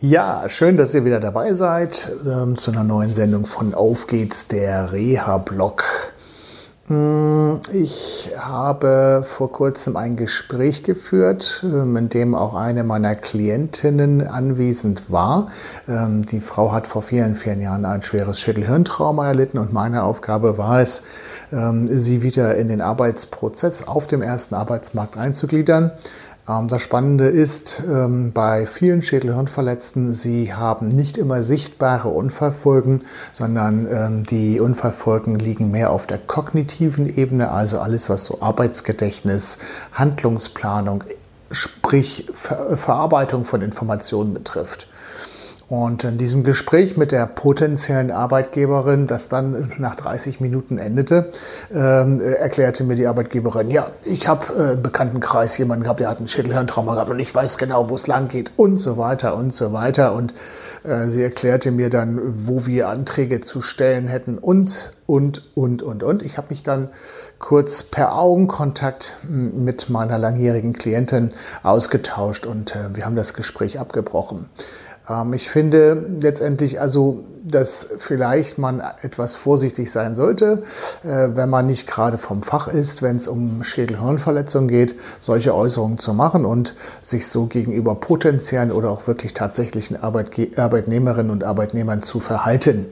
Ja, schön, dass ihr wieder dabei seid ähm, zu einer neuen Sendung von Auf geht's, der Reha-Blog. Mm, ich habe vor kurzem ein Gespräch geführt, ähm, in dem auch eine meiner Klientinnen anwesend war. Ähm, die Frau hat vor vielen, vielen Jahren ein schweres Schädelhirntrauma erlitten und meine Aufgabe war es, ähm, sie wieder in den Arbeitsprozess auf dem ersten Arbeitsmarkt einzugliedern. Ähm, das Spannende ist, ähm, bei vielen Schädelhirnverletzten, sie haben nicht immer sichtbare Unfallfolgen, sondern ähm, die Unfallfolgen liegen mehr auf der kognitiven Ebene, also alles, was so Arbeitsgedächtnis, Handlungsplanung, sprich Verarbeitung von Informationen betrifft. Und in diesem Gespräch mit der potenziellen Arbeitgeberin, das dann nach 30 Minuten endete, äh, erklärte mir die Arbeitgeberin, ja, ich habe äh, im Bekanntenkreis jemanden gehabt, der hat einen Schädelhirntrauma gehabt und ich weiß genau, wo es lang geht und so weiter und so weiter. Und äh, sie erklärte mir dann, wo wir Anträge zu stellen hätten und, und, und, und, und. Ich habe mich dann kurz per Augenkontakt mit meiner langjährigen Klientin ausgetauscht und äh, wir haben das Gespräch abgebrochen. Ähm, ich finde letztendlich also, dass vielleicht man etwas vorsichtig sein sollte, äh, wenn man nicht gerade vom Fach ist, wenn es um Schädelhirnverletzungen geht, solche Äußerungen zu machen und sich so gegenüber potenziellen oder auch wirklich tatsächlichen Arbeitge Arbeitnehmerinnen und Arbeitnehmern zu verhalten.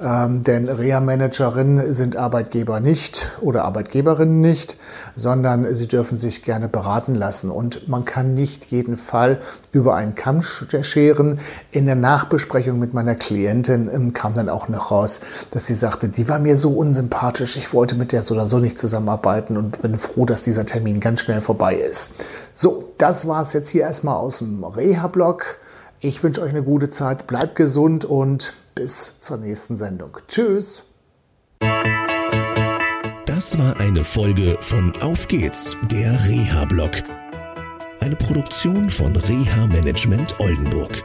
Ähm, denn Reha-Managerinnen sind Arbeitgeber nicht oder Arbeitgeberinnen nicht, sondern sie dürfen sich gerne beraten lassen und man kann nicht jeden Fall über einen Kamm scheren. In der Nachbesprechung mit meiner Klientin ähm, kam dann auch noch raus, dass sie sagte, die war mir so unsympathisch, ich wollte mit der so oder so nicht zusammenarbeiten und bin froh, dass dieser Termin ganz schnell vorbei ist. So, das war es jetzt hier erstmal aus dem Reha-Blog. Ich wünsche euch eine gute Zeit, bleibt gesund und bis zur nächsten Sendung. Tschüss! Das war eine Folge von Auf geht's, der Reha-Blog. Eine Produktion von Reha Management Oldenburg.